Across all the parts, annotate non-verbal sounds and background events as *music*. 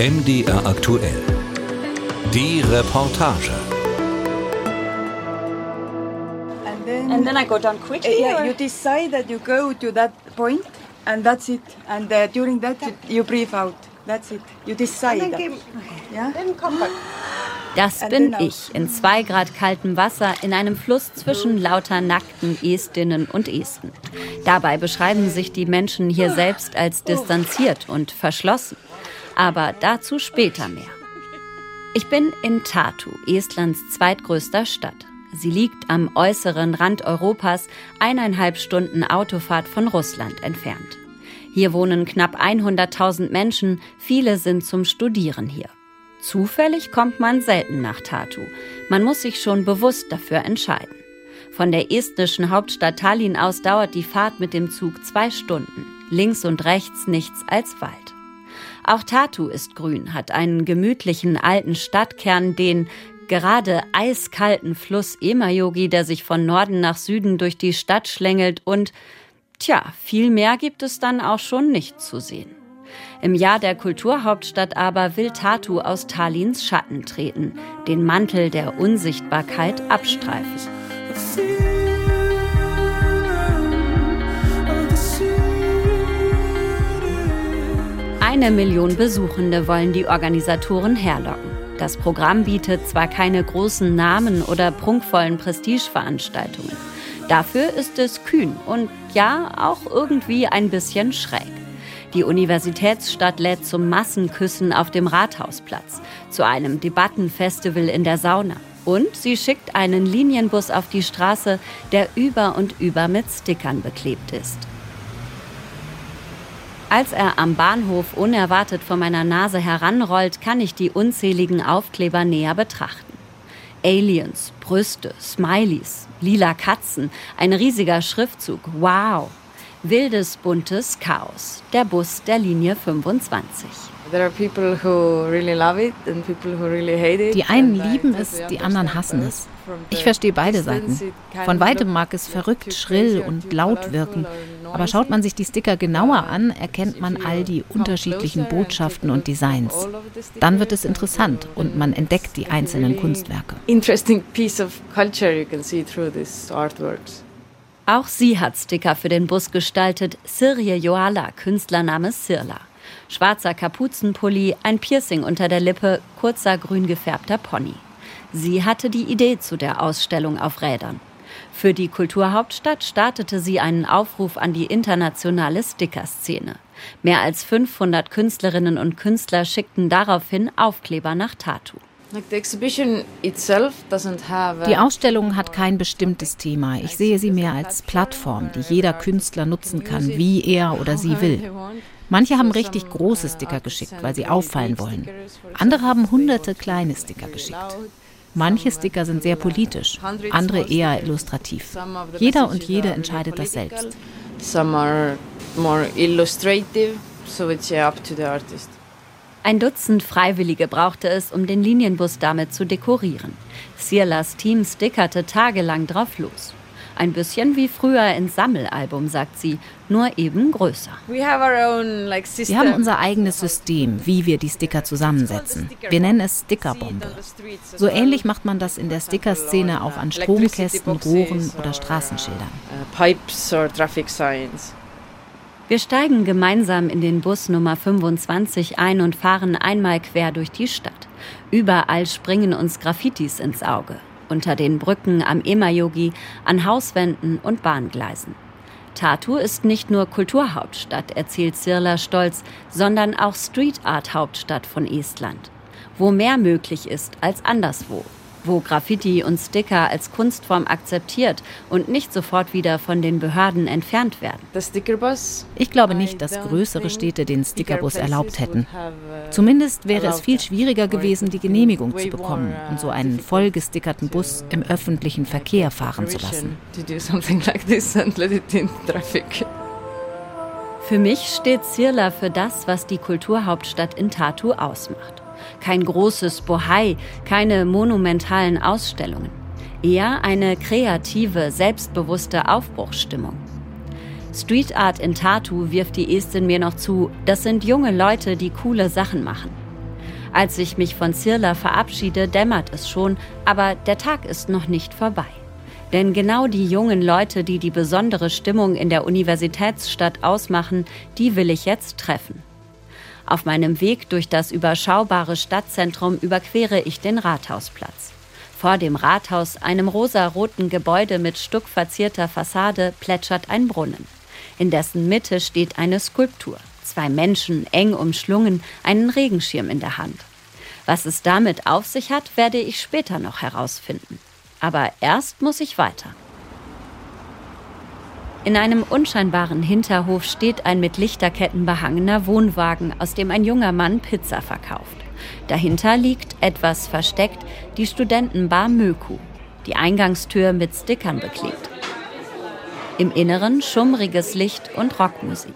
MDR aktuell. Die Reportage. And then, And then I go down uh, quickly. yeah, or- you decide that you go to that point, and that's it. And uh, during that, you, you breathe out. That's it. You decide. that. Yeah. Then come back. Das bin ich in zwei Grad kaltem Wasser in einem Fluss zwischen lauter nackten Estinnen und Esten. Dabei beschreiben sich die Menschen hier selbst als distanziert und verschlossen. Aber dazu später mehr. Ich bin in Tartu, Estlands zweitgrößter Stadt. Sie liegt am äußeren Rand Europas, eineinhalb Stunden Autofahrt von Russland entfernt. Hier wohnen knapp 100.000 Menschen, viele sind zum Studieren hier. Zufällig kommt man selten nach Tartu. Man muss sich schon bewusst dafür entscheiden. Von der estnischen Hauptstadt Tallinn aus dauert die Fahrt mit dem Zug zwei Stunden. Links und rechts nichts als Wald. Auch Tartu ist grün, hat einen gemütlichen alten Stadtkern, den gerade eiskalten Fluss Emajogi, der sich von Norden nach Süden durch die Stadt schlängelt und, tja, viel mehr gibt es dann auch schon nicht zu sehen. Im Jahr der Kulturhauptstadt aber will Tartu aus Tallinns Schatten treten, den Mantel der Unsichtbarkeit abstreifen. Eine Million Besuchende wollen die Organisatoren herlocken. Das Programm bietet zwar keine großen Namen oder prunkvollen Prestigeveranstaltungen. Dafür ist es kühn und ja, auch irgendwie ein bisschen schräg. Die Universitätsstadt lädt zum Massenküssen auf dem Rathausplatz, zu einem Debattenfestival in der Sauna. Und sie schickt einen Linienbus auf die Straße, der über und über mit Stickern beklebt ist. Als er am Bahnhof unerwartet vor meiner Nase heranrollt, kann ich die unzähligen Aufkleber näher betrachten. Aliens, Brüste, Smileys, lila Katzen, ein riesiger Schriftzug. Wow! Wildes, buntes Chaos. Der Bus der Linie 25. There are people who really love it and people who really hate it. Die einen lieben es, die anderen hassen es. Ich verstehe beide Seiten. Von weitem mag es verrückt, schrill und laut wirken. Aber schaut man sich die Sticker genauer an, erkennt man all die unterschiedlichen Botschaften und Designs. Dann wird es interessant und man entdeckt die einzelnen Kunstwerke. Interesting piece of culture you can see through these artworks. Auch sie hat Sticker für den Bus gestaltet. Sirje Joala, Künstlername Sirla. Schwarzer Kapuzenpulli, ein Piercing unter der Lippe, kurzer grün gefärbter Pony. Sie hatte die Idee zu der Ausstellung auf Rädern. Für die Kulturhauptstadt startete sie einen Aufruf an die internationale Stickerszene. Mehr als 500 Künstlerinnen und Künstler schickten daraufhin Aufkleber nach Tartu. Die Ausstellung hat kein bestimmtes Thema. Ich sehe sie mehr als Plattform, die jeder Künstler nutzen kann, wie er oder sie will. Manche haben richtig große Sticker geschickt, weil sie auffallen wollen. Andere haben hunderte kleine Sticker geschickt. Manche Sticker sind sehr politisch, andere eher illustrativ. Jeder und jede entscheidet das selbst. Ein Dutzend Freiwillige brauchte es, um den Linienbus damit zu dekorieren. Sierlas Team stickerte tagelang drauf los. Ein bisschen wie früher ins Sammelalbum, sagt sie, nur eben größer. Wir haben unser eigenes System, wie wir die Sticker zusammensetzen. Wir nennen es Stickerbombe. So ähnlich macht man das in der Stickerszene auch an Stromkästen, Rohren oder Straßenschildern. uh, pipes or traffic signs. Wir steigen gemeinsam in den Bus Nummer 25 ein und fahren einmal quer durch die Stadt. Überall springen uns Graffitis ins Auge. Unter den Brücken am Emajogi, an Hauswänden und Bahngleisen. Tartu ist nicht nur Kulturhauptstadt, erzählt Sirla stolz, sondern auch Street Art Hauptstadt von Estland. Wo mehr möglich ist als anderswo. Wo Graffiti und Sticker als Kunstform akzeptiert und nicht sofort wieder von den Behörden entfernt werden. Ich glaube nicht, dass größere Städte den Stickerbus erlaubt hätten. Zumindest wäre es viel schwieriger gewesen, die Genehmigung zu bekommen und so einen vollgestickerten Bus im öffentlichen Verkehr fahren zu lassen. Für mich steht Sirla für das, was die Kulturhauptstadt in Tartu ausmacht. Kein großes Bohai, keine monumentalen Ausstellungen. Eher eine kreative, selbstbewusste Aufbruchsstimmung. Street Art in Tartu wirft die Estin mir noch zu, das sind junge Leute, die coole Sachen machen. Als ich mich von Zirla verabschiede, dämmert es schon, aber der Tag ist noch nicht vorbei. Denn genau die jungen Leute, die die besondere Stimmung in der Universitätsstadt ausmachen, die will ich jetzt treffen. Auf meinem Weg durch das überschaubare Stadtzentrum überquere ich den Rathausplatz. Vor dem Rathaus, einem rosaroten Gebäude mit stuckverzierter Fassade, plätschert ein Brunnen. In dessen Mitte steht eine Skulptur. Zwei Menschen, eng umschlungen, einen Regenschirm in der Hand. Was es damit auf sich hat, werde ich später noch herausfinden. Aber erst muss ich weiter. In einem unscheinbaren Hinterhof steht ein mit Lichterketten behangener Wohnwagen, aus dem ein junger Mann Pizza verkauft. Dahinter liegt, etwas versteckt, die Studentenbar Möku, die Eingangstür mit Stickern beklebt. Im Inneren schummriges Licht und Rockmusik.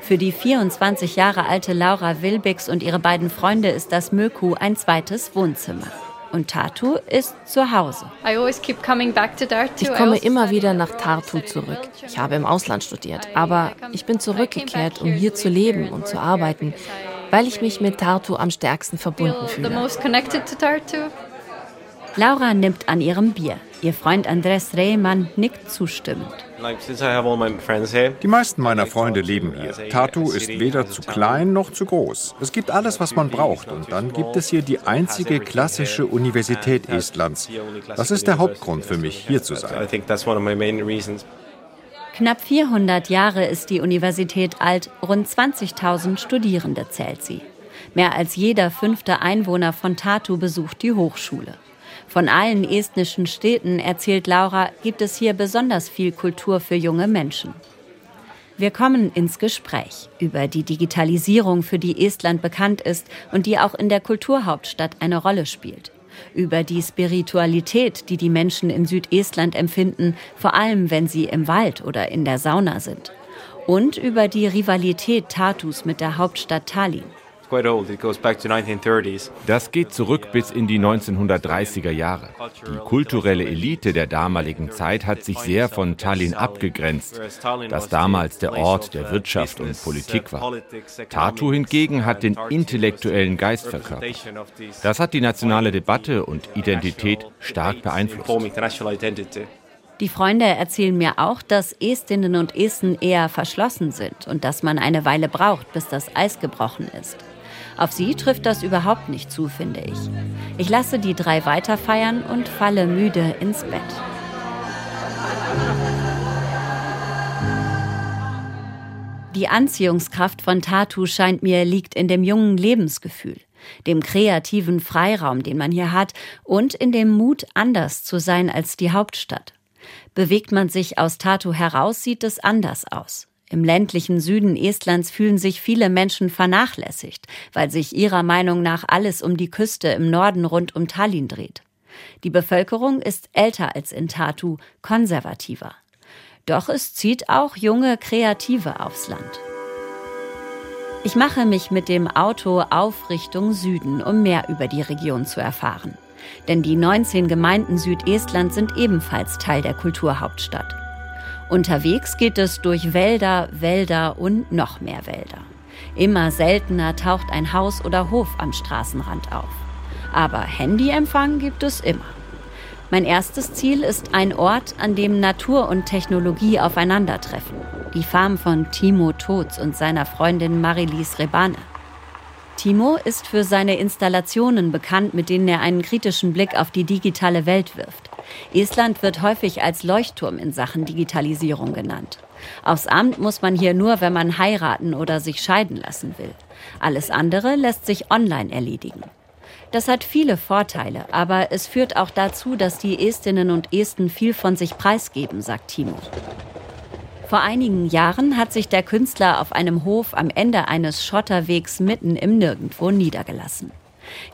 Für die 24 Jahre alte Laura Wilbix und ihre beiden Freunde ist das Möku ein zweites Wohnzimmer. Und Tartu ist zu Hause. Ich komme immer wieder nach Tartu zurück. Ich habe im Ausland studiert, aber ich bin zurückgekehrt, um hier zu leben und zu arbeiten, weil ich mich mit Tartu am stärksten verbunden fühle. Laura nimmt an ihrem Bier. Ihr Freund Andres Rehmann nickt zustimmend. Die meisten meiner Freunde leben hier. Tartu ist weder zu klein noch zu groß. Es gibt alles, was man braucht. Und dann gibt es hier die einzige klassische Universität Estlands. Das ist der Hauptgrund für mich, hier zu sein. Knapp 400 Jahre ist die Universität alt, rund 20.000 Studierende zählt sie. Mehr als jeder fünfte Einwohner von Tartu besucht die Hochschule. Von allen estnischen Städten, erzählt Laura, gibt es hier besonders viel Kultur für junge Menschen. Wir kommen ins Gespräch über die Digitalisierung, für die Estland bekannt ist und die auch in der Kulturhauptstadt eine Rolle spielt. Über die Spiritualität, die die Menschen in Südestland empfinden, vor allem wenn sie im Wald oder in der Sauna sind. Und über die Rivalität Tartus mit der Hauptstadt Tallinn. Das geht zurück bis in die 1930er Jahre. Die kulturelle Elite der damaligen Zeit hat sich sehr von Tallinn abgegrenzt, das damals der Ort der Wirtschaft und Politik war. Tartu hingegen hat den intellektuellen Geist verkörpert. Das hat die nationale Debatte und Identität stark beeinflusst. Die Freunde erzählen mir auch, dass Estinnen und Esten eher verschlossen sind und dass man eine Weile braucht, bis das Eis gebrochen ist. Auf sie trifft das überhaupt nicht zu, finde ich. Ich lasse die drei weiterfeiern und falle müde ins Bett. Die Anziehungskraft von Tatu scheint mir liegt in dem jungen Lebensgefühl, dem kreativen Freiraum, den man hier hat, und in dem Mut, anders zu sein als die Hauptstadt. Bewegt man sich aus Tatu heraus, sieht es anders aus. Im ländlichen Süden Estlands fühlen sich viele Menschen vernachlässigt, weil sich ihrer Meinung nach alles um die Küste im Norden rund um Tallinn dreht. Die Bevölkerung ist älter als in Tartu, konservativer. Doch es zieht auch junge Kreative aufs Land. Ich mache mich mit dem Auto auf Richtung Süden, um mehr über die Region zu erfahren. Denn die 19 Gemeinden Südestlands sind ebenfalls Teil der Kulturhauptstadt. Unterwegs geht es durch Wälder, Wälder und noch mehr Wälder. Immer seltener taucht ein Haus oder Hof am Straßenrand auf. Aber Handyempfang gibt es immer. Mein erstes Ziel ist ein Ort, an dem Natur und Technologie aufeinandertreffen. Die Farm von Timo Totz und seiner Freundin Marilis Rebane. Timo ist für seine Installationen bekannt, mit denen er einen kritischen Blick auf die digitale Welt wirft. Estland wird häufig als Leuchtturm in Sachen Digitalisierung genannt. Aufs Amt muss man hier nur, wenn man heiraten oder sich scheiden lassen will. Alles andere lässt sich online erledigen. Das hat viele Vorteile, aber es führt auch dazu, dass die Estinnen und Esten viel von sich preisgeben, sagt Timo. Vor einigen Jahren hat sich der Künstler auf einem Hof am Ende eines Schotterwegs mitten im Nirgendwo niedergelassen.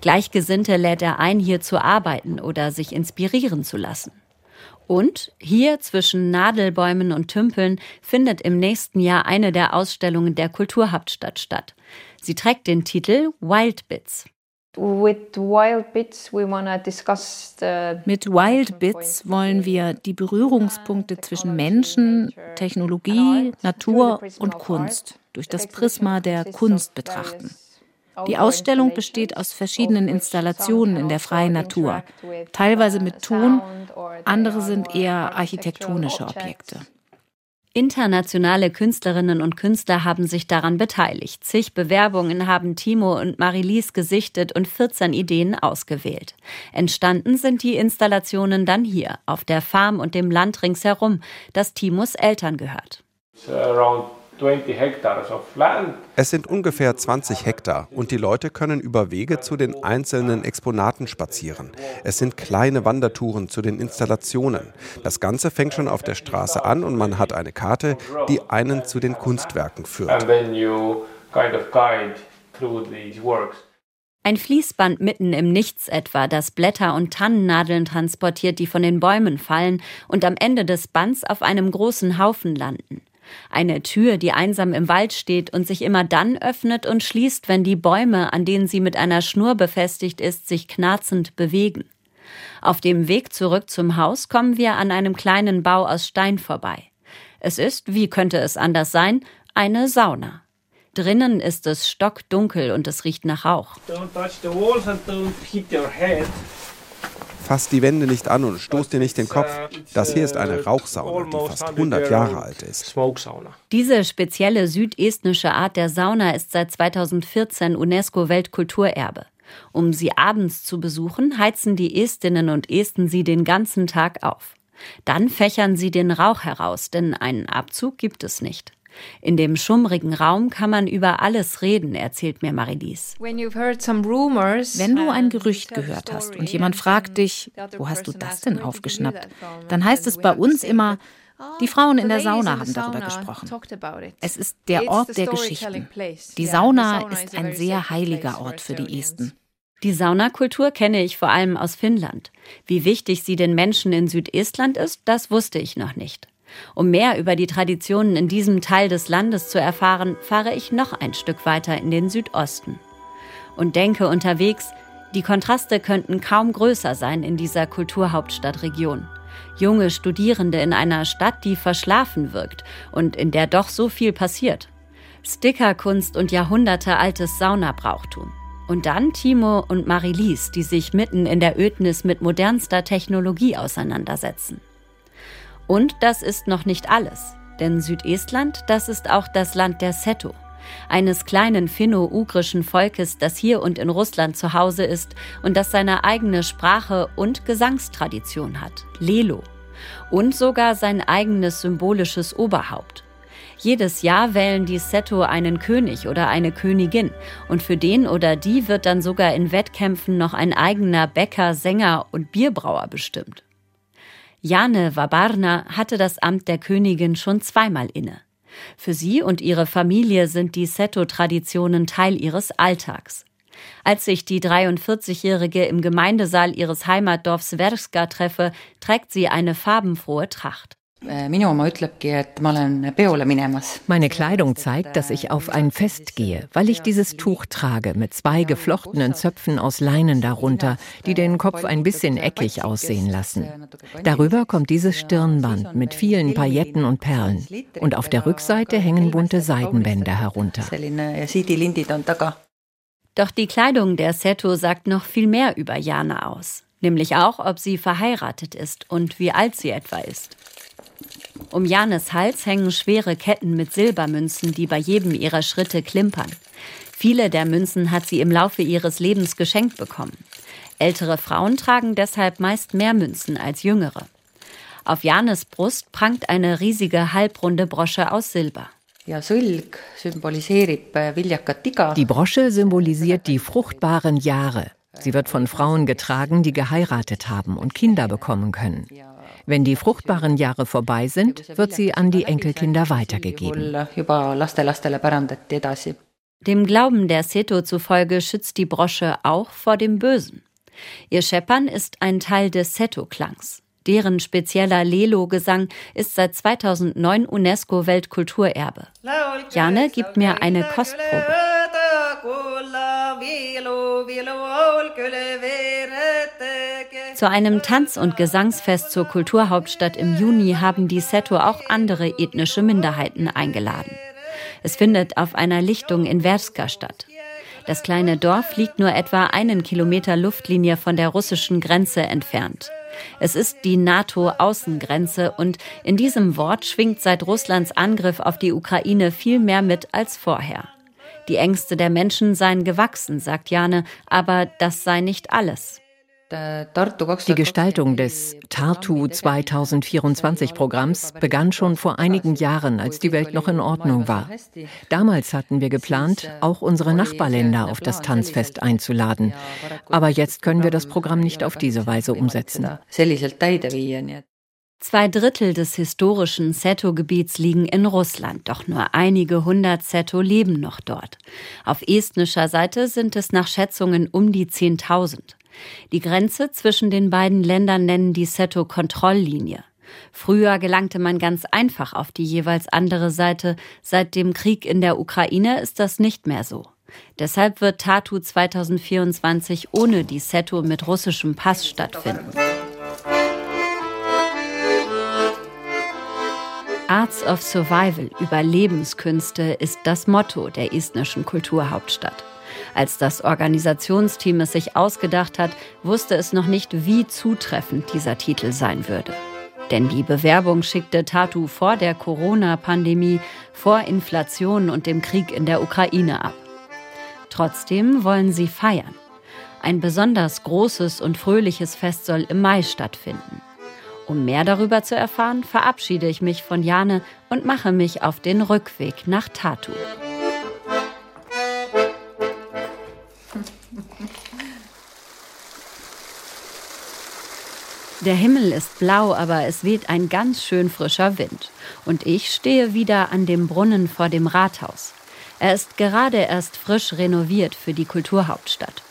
Gleichgesinnte lädt er ein, hier zu arbeiten oder sich inspirieren zu lassen. Und hier zwischen Nadelbäumen und Tümpeln findet im nächsten Jahr eine der Ausstellungen der Kulturhauptstadt statt. Sie trägt den Titel Wild Bits. Mit Wild Bits wollen wir die Berührungspunkte zwischen Menschen, Technologie, Natur und Kunst durch das Prisma der Kunst betrachten. Die Ausstellung besteht aus verschiedenen Installationen in der freien Natur, teilweise mit Ton, andere sind eher architektonische Objekte. Internationale Künstlerinnen und Künstler haben sich daran beteiligt. Zig Bewerbungen haben Timo und Marilise gesichtet und 14 Ideen ausgewählt. Entstanden sind die Installationen dann hier, auf der Farm und dem Land ringsherum, das Timos Eltern gehört. Es sind ungefähr 20 Hektar und die Leute können über Wege zu den einzelnen Exponaten spazieren. Es sind kleine Wandertouren zu den Installationen. Das Ganze fängt schon auf der Straße an und man hat eine Karte, die einen zu den Kunstwerken führt. Ein Fließband mitten im Nichts etwa, das Blätter und Tannennadeln transportiert, die von den Bäumen fallen und am Ende des Bands auf einem großen Haufen landen. Eine Tür, die einsam im Wald steht und sich immer dann öffnet und schließt, wenn die Bäume, an denen sie mit einer Schnur befestigt ist, sich knarzend bewegen. Auf dem Weg zurück zum Haus kommen wir an einem kleinen Bau aus Stein vorbei. Es ist, wie könnte es anders sein, eine Sauna. Drinnen ist es stockdunkel und es riecht nach Rauch. Don't touch the walls and don't hit your head. Fass die Wände nicht an und stoß dir nicht den Kopf. Das hier ist eine Rauchsauna, die fast 100 Jahre alt ist. Diese spezielle südestnische Art der Sauna ist seit 2014 UNESCO-Weltkulturerbe. Um sie abends zu besuchen, heizen die Estinnen und Esten sie den ganzen Tag auf. Dann fächern sie den Rauch heraus, denn einen Abzug gibt es nicht. In dem schummrigen Raum kann man über alles reden, erzählt mir Marilise. Wenn du ein Gerücht gehört hast und jemand fragt dich, wo hast du das denn aufgeschnappt, dann heißt es bei uns immer, die Frauen in der Sauna haben darüber gesprochen. Es ist der Ort der Geschichten. Die Sauna ist ein sehr heiliger Ort für die Esten. Die Saunakultur kenne ich vor allem aus Finnland. Wie wichtig sie den Menschen in Südestland ist, das wusste ich noch nicht. Um mehr über die Traditionen in diesem Teil des Landes zu erfahren, fahre ich noch ein Stück weiter in den Südosten und denke unterwegs, die Kontraste könnten kaum größer sein in dieser Kulturhauptstadtregion. Junge Studierende in einer Stadt, die verschlafen wirkt und in der doch so viel passiert. Stickerkunst und jahrhundertealtes Saunabrauchtum. Und dann Timo und Marilise, die sich mitten in der Ödnis mit modernster Technologie auseinandersetzen. Und das ist noch nicht alles. Denn Südestland, das ist auch das Land der Seto, eines kleinen finno-ugrischen Volkes, das hier und in Russland zu Hause ist und das seine eigene Sprache und Gesangstradition hat, Lelo, und sogar sein eigenes symbolisches Oberhaupt. Jedes Jahr wählen die Seto einen König oder eine Königin und für den oder die wird dann sogar in Wettkämpfen noch ein eigener Bäcker, Sänger und Bierbrauer bestimmt. Jane Wabarna hatte das Amt der Königin schon zweimal inne. Für sie und ihre Familie sind die Seto-Traditionen Teil ihres Alltags. Als sich die 43-Jährige im Gemeindesaal ihres Heimatdorfs Verska treffe, trägt sie eine farbenfrohe Tracht. Äh, Meine Kleidung zeigt, dass ich auf ein Fest gehe, weil ich dieses Tuch trage mit zwei geflochtenen Zöpfen aus Leinen darunter, die den Kopf ein bisschen eckig aussehen lassen. Darüber kommt dieses Stirnband mit vielen Pailletten und Perlen. Und auf der Rückseite hängen bunte Seidenbänder herunter. Doch die Kleidung der Seto sagt noch viel mehr über Jana aus. Nämlich auch, ob sie verheiratet ist und wie alt sie etwa ist. Um Janes Hals hängen schwere Ketten mit Silbermünzen, die bei jedem ihrer Schritte klimpern. Viele der Münzen hat sie im Laufe ihres Lebens geschenkt bekommen. Ältere Frauen tragen deshalb meist mehr Münzen als jüngere. Auf Janes Brust prangt eine riesige halbrunde Brosche aus Silber. Äh, die Brosche symbolisiert die fruchtbaren Jahre. Sie wird von Frauen getragen, die geheiratet haben und Kinder bekommen können. Wenn die fruchtbaren Jahre vorbei sind, wird sie an die Enkelkinder weitergegeben. Dem Glauben der Seto zufolge schützt die Brosche auch vor dem Bösen. Ihr Scheppern ist ein Teil des Seto-Klangs. Deren spezieller Lelo-Gesang ist seit 2009 UNESCO-Weltkulturerbe. Jane gibt mir eine Kostprobe. Zu einem Tanz- und Gesangsfest zur Kulturhauptstadt im Juni haben die Seto auch andere ethnische Minderheiten eingeladen. Es findet auf einer Lichtung in Verska statt. Das kleine Dorf liegt nur etwa einen Kilometer Luftlinie von der russischen Grenze entfernt. Es ist die NATO-Außengrenze und in diesem Wort schwingt seit Russlands Angriff auf die Ukraine viel mehr mit als vorher. Die Ängste der Menschen seien gewachsen, sagt Jane, aber das sei nicht alles. Die Gestaltung des Tartu 2024 Programms begann schon vor einigen Jahren, als die Welt noch in Ordnung war. Damals hatten wir geplant, auch unsere Nachbarländer auf das Tanzfest einzuladen. Aber jetzt können wir das Programm nicht auf diese Weise umsetzen. Zwei Drittel des historischen Seto-Gebiets liegen in Russland, doch nur einige hundert Seto leben noch dort. Auf estnischer Seite sind es nach Schätzungen um die 10.000. Die Grenze zwischen den beiden Ländern nennen die Seto-Kontrolllinie. Früher gelangte man ganz einfach auf die jeweils andere Seite. Seit dem Krieg in der Ukraine ist das nicht mehr so. Deshalb wird Tatu 2024 ohne die Seto mit russischem Pass stattfinden. Arts of Survival, Überlebenskünste, ist das Motto der estnischen Kulturhauptstadt. Als das Organisationsteam es sich ausgedacht hat, wusste es noch nicht, wie zutreffend dieser Titel sein würde. Denn die Bewerbung schickte Tatu vor der Corona-Pandemie, vor Inflation und dem Krieg in der Ukraine ab. Trotzdem wollen sie feiern. Ein besonders großes und fröhliches Fest soll im Mai stattfinden. Um mehr darüber zu erfahren, verabschiede ich mich von Jane und mache mich auf den Rückweg nach Tatu. Der Himmel ist blau, aber es weht ein ganz schön frischer Wind. Und ich stehe wieder an dem Brunnen vor dem Rathaus. Er ist gerade erst frisch renoviert für die Kulturhauptstadt.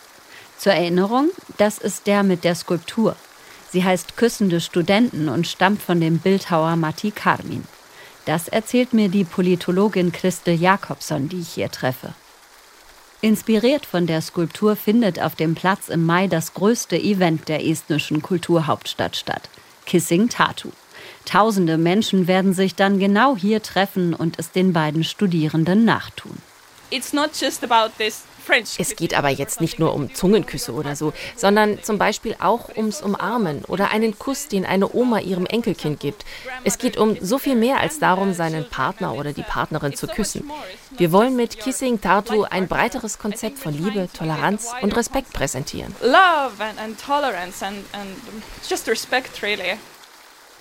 Zur Erinnerung, das ist der mit der Skulptur. Sie heißt Küssende Studenten und stammt von dem Bildhauer Matti Karmin. Das erzählt mir die Politologin Christel Jakobson, die ich hier treffe. Inspiriert von der Skulptur findet auf dem Platz im Mai das größte Event der estnischen Kulturhauptstadt statt, Kissing Tatu. Tausende Menschen werden sich dann genau hier treffen und es den beiden Studierenden nachtun. It's not just about this es geht aber jetzt nicht nur um Zungenküsse oder so, sondern zum Beispiel auch ums Umarmen oder einen Kuss, den eine Oma ihrem Enkelkind gibt. Es geht um so viel mehr als darum, seinen Partner oder die Partnerin zu küssen. Wir wollen mit Kissing Tartu ein breiteres Konzept von Liebe, Toleranz und Respekt präsentieren. Love and, tolerance and, and just respect really.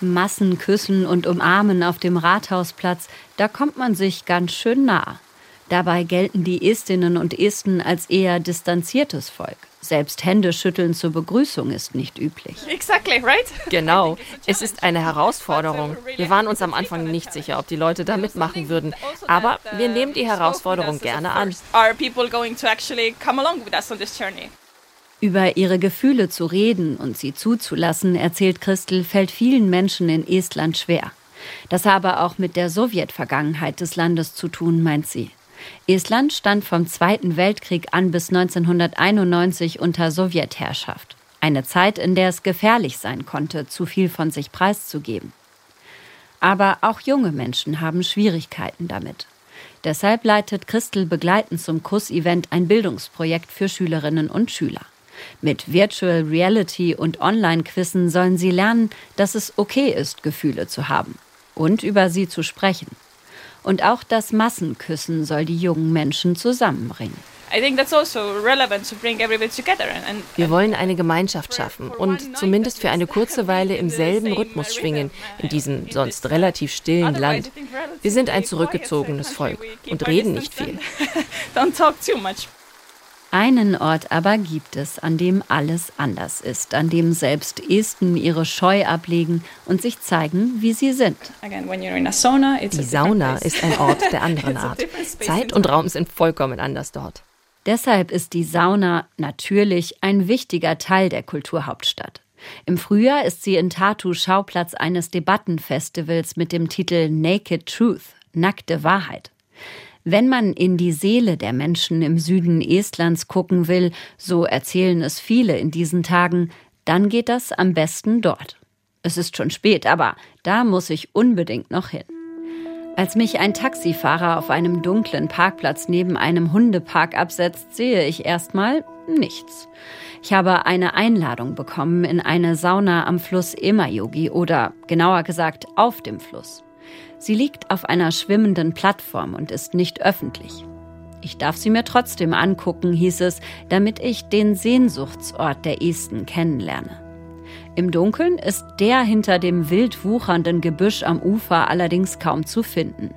Massenküssen und Umarmen auf dem Rathausplatz, da kommt man sich ganz schön nah. Dabei gelten die Estinnen und Esten als eher distanziertes Volk. Selbst Händeschütteln zur Begrüßung ist nicht üblich. Exactly, right? Genau. Es ist eine Herausforderung. Wir waren uns am Anfang nicht sicher, ob die Leute da mitmachen würden. Aber wir nehmen die Herausforderung gerne an. Über ihre Gefühle zu reden und sie zuzulassen, erzählt Christel, fällt vielen Menschen in Estland schwer. Das habe auch mit der Sowjetvergangenheit des Landes zu tun, meint sie. Estland stand vom Zweiten Weltkrieg an bis 1991 unter Sowjetherrschaft. Eine Zeit, in der es gefährlich sein konnte, zu viel von sich preiszugeben. Aber auch junge Menschen haben Schwierigkeiten damit. Deshalb leitet Christel begleitend zum Kuss-Event ein Bildungsprojekt für Schülerinnen und Schüler. Mit Virtual Reality und Online-Quizzen sollen sie lernen, dass es okay ist, Gefühle zu haben und über sie zu sprechen. Und auch das Massenküssen soll die jungen Menschen zusammenbringen. Also Wir wollen eine Gemeinschaft schaffen und zumindest für eine *laughs* kurze Weile im selben Rhythmus schwingen, in diesem sonst relativ stillen Land. Wir sind ein zurückgezogenes Volk und reden nicht viel. *laughs* Einen Ort aber gibt es, an dem alles anders ist, an dem selbst Esten ihre Scheu ablegen und sich zeigen, wie sie sind. Die Sauna ist ein Ort der *laughs* anderen Art. Zeit und Raum sind vollkommen anders dort. Deshalb ist die Sauna natürlich ein wichtiger Teil der Kulturhauptstadt. Im Frühjahr ist sie in Tartu Schauplatz eines Debattenfestivals mit dem Titel Naked Truth, nackte Wahrheit. Wenn man in die Seele der Menschen im Süden Estlands gucken will, so erzählen es viele in diesen Tagen, dann geht das am besten dort. Es ist schon spät, aber da muss ich unbedingt noch hin. Als mich ein Taxifahrer auf einem dunklen Parkplatz neben einem Hundepark absetzt, sehe ich erstmal nichts. Ich habe eine Einladung bekommen in eine Sauna am Fluss Emajogi oder genauer gesagt auf dem Fluss. Sie liegt auf einer schwimmenden Plattform und ist nicht öffentlich. Ich darf sie mir trotzdem angucken, hieß es, damit ich den Sehnsuchtsort der Esten kennenlerne. Im Dunkeln ist der hinter dem wild wuchernden Gebüsch am Ufer allerdings kaum zu finden.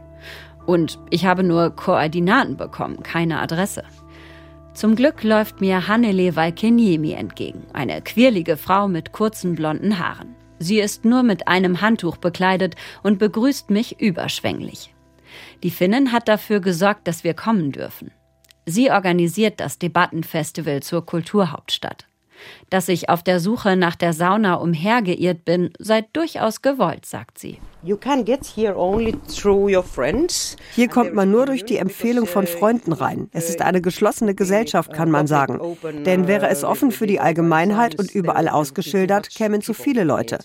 Und ich habe nur Koordinaten bekommen, keine Adresse. Zum Glück läuft mir Hannele Valkeniemi entgegen, eine quirlige Frau mit kurzen blonden Haaren. Sie ist nur mit einem Handtuch bekleidet und begrüßt mich überschwänglich. Die Finnin hat dafür gesorgt, dass wir kommen dürfen. Sie organisiert das Debattenfestival zur Kulturhauptstadt. Dass ich auf der Suche nach der Sauna umhergeirrt bin, sei durchaus gewollt, sagt sie. Hier kommt man nur durch die Empfehlung von Freunden rein. Es ist eine geschlossene Gesellschaft, kann man sagen. Denn wäre es offen für die Allgemeinheit und überall ausgeschildert, kämen zu viele Leute.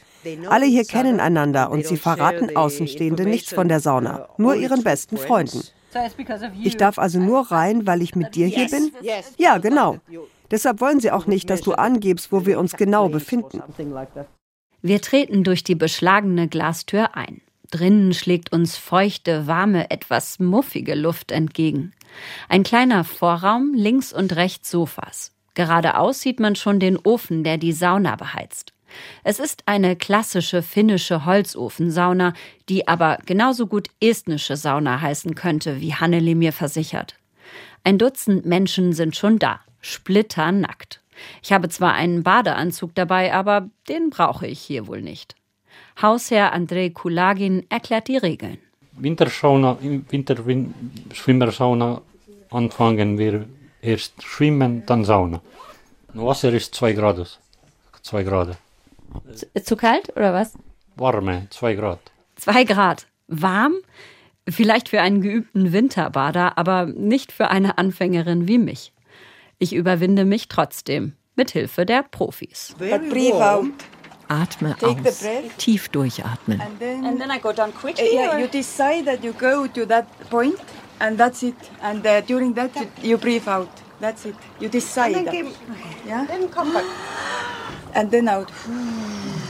Alle hier kennen einander und sie verraten Außenstehende nichts von der Sauna, nur ihren besten Freunden. Ich darf also nur rein, weil ich mit dir hier bin? Ja, genau. Deshalb wollen sie auch nicht, dass du angibst, wo wir uns genau befinden. Wir treten durch die beschlagene Glastür ein. Drinnen schlägt uns feuchte, warme, etwas muffige Luft entgegen. Ein kleiner Vorraum, links und rechts Sofas. Geradeaus sieht man schon den Ofen, der die Sauna beheizt. Es ist eine klassische finnische Holzofensauna, die aber genauso gut estnische Sauna heißen könnte, wie Hanneli mir versichert. Ein Dutzend Menschen sind schon da splitternackt. Ich habe zwar einen Badeanzug dabei, aber den brauche ich hier wohl nicht. Hausherr Andrei Kulagin erklärt die Regeln. Wintersauna, im Winterschwimmersauna anfangen wir erst schwimmen, dann Sauna. Wasser ist 2 Grad. 2 Grad. Zu, zu kalt oder was? Warme, 2 Grad. 2 Grad. Warm? Vielleicht für einen geübten Winterbader, aber nicht für eine Anfängerin wie mich. Ich überwinde mich trotzdem mit Hilfe der Profis. Atme aus. Tief durchatmen. And then, I go down quickly. Uh, yeah, you decide that you go to that point and that's it. And uh, during that you, you breathe out. That's it. You decide. And then, yeah? then come back. *gasps* And then out.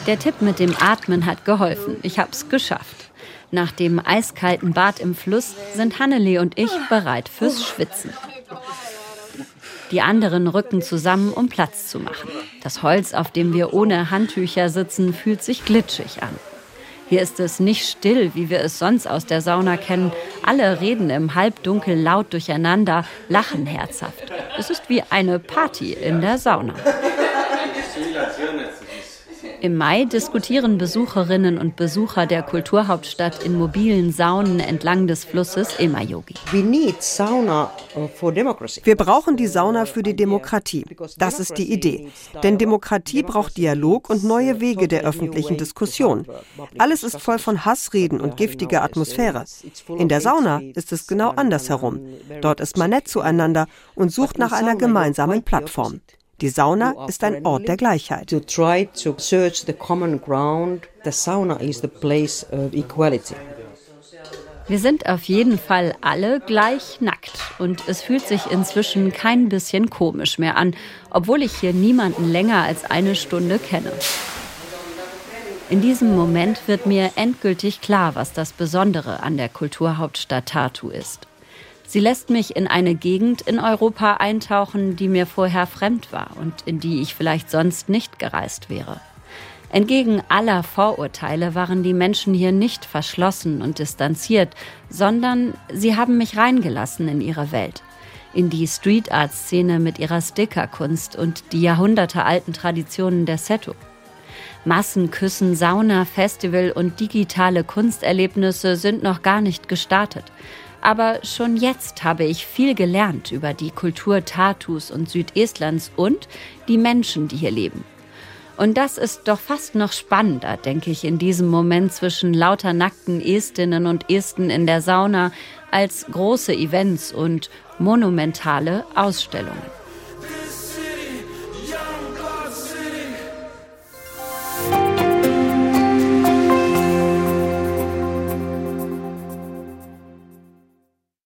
Der Tipp mit dem Atmen hat geholfen. Ich hab's geschafft. Nach dem eiskalten Bad im Fluss sind Hanneli und ich bereit fürs Schwitzen. Die anderen rücken zusammen, um Platz zu machen. Das Holz, auf dem wir ohne Handtücher sitzen, fühlt sich glitschig an. Hier ist es nicht still, wie wir es sonst aus der Sauna kennen. Alle reden im Halbdunkel laut durcheinander, lachen herzhaft. Es ist wie eine Party in der Sauna. Im Mai diskutieren Besucherinnen und Besucher der Kulturhauptstadt in mobilen Saunen entlang des Flusses Emajogi. Uh, Wir brauchen die Sauna für die Demokratie. Das ist die Idee. Denn Demokratie braucht Dialog und neue Wege der öffentlichen Diskussion. Alles ist voll von Hassreden und giftiger Atmosphäre. In der Sauna ist es genau andersherum. Dort ist man nett zueinander und sucht nach einer gemeinsamen Plattform. Die Sauna ist ein Ort der Gleichheit. To try to search the common ground, the sauna is the place of equality. Wir sind auf jeden Fall alle gleich nackt und es fühlt sich inzwischen kein bisschen komisch mehr an, obwohl ich hier niemanden länger als eine Stunde kenne. In diesem Moment wird mir endgültig klar, was das Besondere an der Kulturhauptstadt Tartu ist. Sie lässt mich in eine Gegend in Europa eintauchen, die mir vorher fremd war und in die ich vielleicht sonst nicht gereist wäre. Entgegen aller Vorurteile waren die Menschen hier nicht verschlossen und distanziert, sondern sie haben mich reingelassen in ihre Welt, in die Street Art Szene mit ihrer Stickerkunst und die jahrhundertealten Traditionen der Seto. Massenküssen, Sauna, Festival und digitale Kunsterlebnisse sind noch gar nicht gestartet. Aber schon jetzt habe ich viel gelernt über die Kultur Tartus und Südestlands und die Menschen, die hier leben. Und das ist doch fast noch spannender, denke ich, in diesem Moment zwischen lauter nackten Estinnen und Esten in der Sauna als große Events und monumentale Ausstellungen.